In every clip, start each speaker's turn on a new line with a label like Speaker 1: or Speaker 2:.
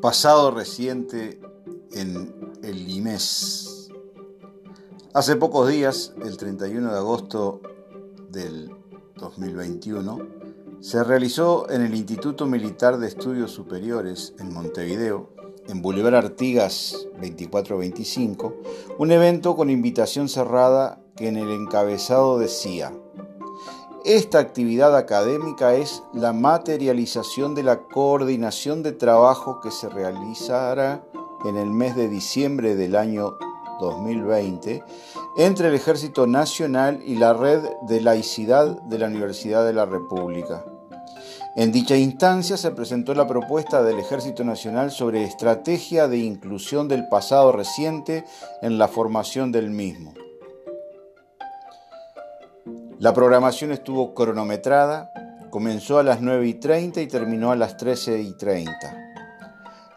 Speaker 1: Pasado reciente en el IMES. Hace pocos días, el 31 de agosto del 2021, se realizó en el Instituto Militar de Estudios Superiores en Montevideo, en Boulevard Artigas 2425, un evento con invitación cerrada que en el encabezado decía esta actividad académica es la materialización de la coordinación de trabajo que se realizará en el mes de diciembre del año 2020 entre el Ejército Nacional y la Red de Laicidad de la Universidad de la República. En dicha instancia se presentó la propuesta del Ejército Nacional sobre estrategia de inclusión del pasado reciente en la formación del mismo. La programación estuvo cronometrada, comenzó a las 9 y 30 y terminó a las 13 y 30.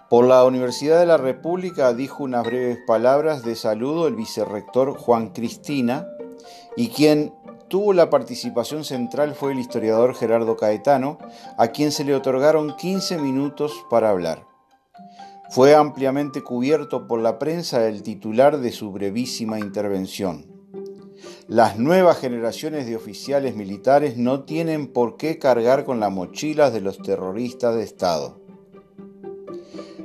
Speaker 1: Por la Universidad de la República dijo unas breves palabras de saludo el vicerrector Juan Cristina y quien tuvo la participación central fue el historiador Gerardo Caetano, a quien se le otorgaron 15 minutos para hablar. Fue ampliamente cubierto por la prensa el titular de su brevísima intervención. Las nuevas generaciones de oficiales militares no tienen por qué cargar con las mochilas de los terroristas de Estado.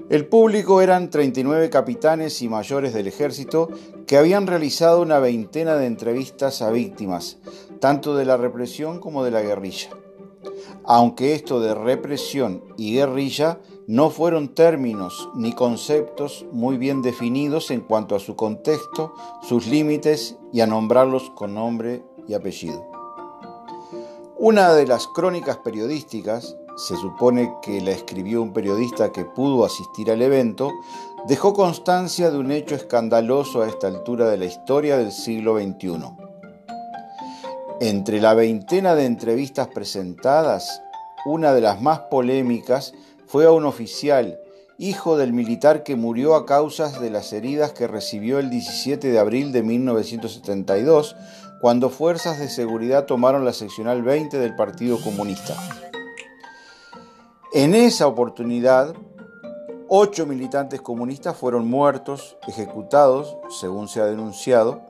Speaker 1: El público eran 39 capitanes y mayores del ejército que habían realizado una veintena de entrevistas a víctimas, tanto de la represión como de la guerrilla. Aunque esto de represión y guerrilla no fueron términos ni conceptos muy bien definidos en cuanto a su contexto, sus límites y a nombrarlos con nombre y apellido. Una de las crónicas periodísticas, se supone que la escribió un periodista que pudo asistir al evento, dejó constancia de un hecho escandaloso a esta altura de la historia del siglo XXI. Entre la veintena de entrevistas presentadas, una de las más polémicas fue a un oficial, hijo del militar que murió a causas de las heridas que recibió el 17 de abril de 1972, cuando fuerzas de seguridad tomaron la seccional 20 del Partido Comunista. En esa oportunidad, ocho militantes comunistas fueron muertos, ejecutados, según se ha denunciado,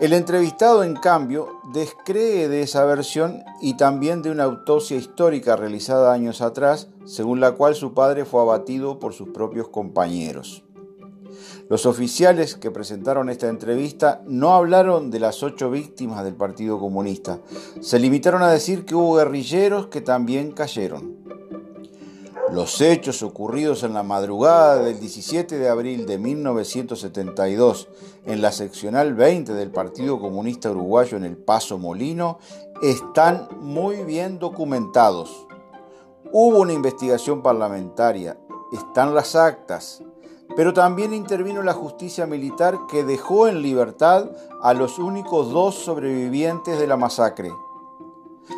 Speaker 1: el entrevistado, en cambio, descree de esa versión y también de una autopsia histórica realizada años atrás, según la cual su padre fue abatido por sus propios compañeros. Los oficiales que presentaron esta entrevista no hablaron de las ocho víctimas del Partido Comunista, se limitaron a decir que hubo guerrilleros que también cayeron. Los hechos ocurridos en la madrugada del 17 de abril de 1972 en la seccional 20 del Partido Comunista Uruguayo en el Paso Molino están muy bien documentados. Hubo una investigación parlamentaria, están las actas, pero también intervino la justicia militar que dejó en libertad a los únicos dos sobrevivientes de la masacre.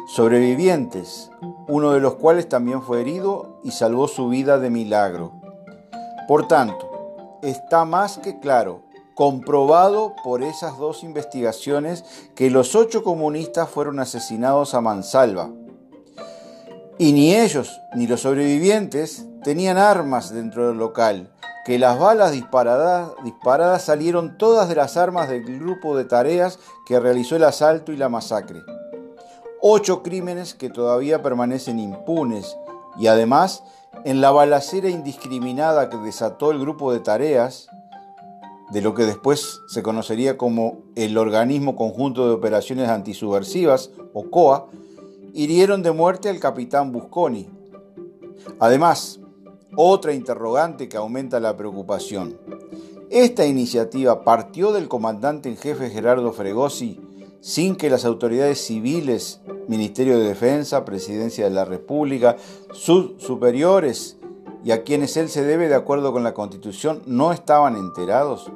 Speaker 1: Sobrevivientes, uno de los cuales también fue herido y salvó su vida de milagro. Por tanto, está más que claro, comprobado por esas dos investigaciones, que los ocho comunistas fueron asesinados a mansalva. Y ni ellos ni los sobrevivientes tenían armas dentro del local, que las balas disparadas, salieron todas de las armas del grupo de tareas que realizó el asalto y la masacre ocho crímenes que todavía permanecen impunes y además en la balacera indiscriminada que desató el grupo de tareas, de lo que después se conocería como el Organismo Conjunto de Operaciones Antisubversivas, o COA, hirieron de muerte al capitán Busconi. Además, otra interrogante que aumenta la preocupación. Esta iniciativa partió del comandante en jefe Gerardo Fregosi sin que las autoridades civiles, Ministerio de Defensa, Presidencia de la República, sus superiores y a quienes él se debe de acuerdo con la Constitución no estaban enterados?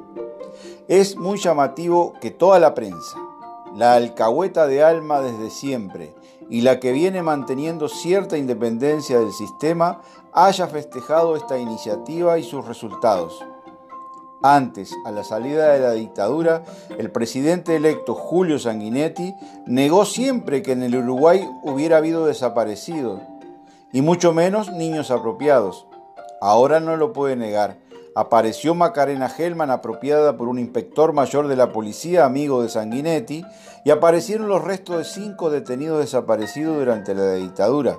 Speaker 1: Es muy llamativo que toda la prensa, la alcahueta de alma desde siempre y la que viene manteniendo cierta independencia del sistema, haya festejado esta iniciativa y sus resultados. Antes, a la salida de la dictadura, el presidente electo Julio Sanguinetti negó siempre que en el Uruguay hubiera habido desaparecidos, y mucho menos niños apropiados. Ahora no lo puede negar. Apareció Macarena Hellman apropiada por un inspector mayor de la policía, amigo de Sanguinetti, y aparecieron los restos de cinco detenidos desaparecidos durante la dictadura.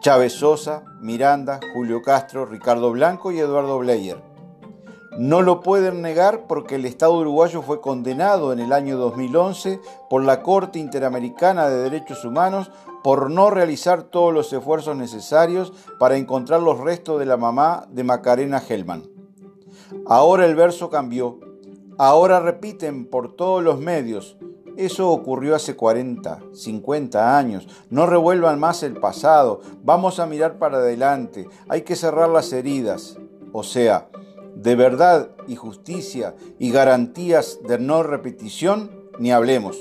Speaker 1: Chávez Sosa, Miranda, Julio Castro, Ricardo Blanco y Eduardo Bleyer. No lo pueden negar porque el Estado uruguayo fue condenado en el año 2011 por la Corte Interamericana de Derechos Humanos por no realizar todos los esfuerzos necesarios para encontrar los restos de la mamá de Macarena Hellman. Ahora el verso cambió. Ahora repiten por todos los medios. Eso ocurrió hace 40, 50 años. No revuelvan más el pasado. Vamos a mirar para adelante. Hay que cerrar las heridas. O sea, de verdad y justicia y garantías de no repetición, ni hablemos.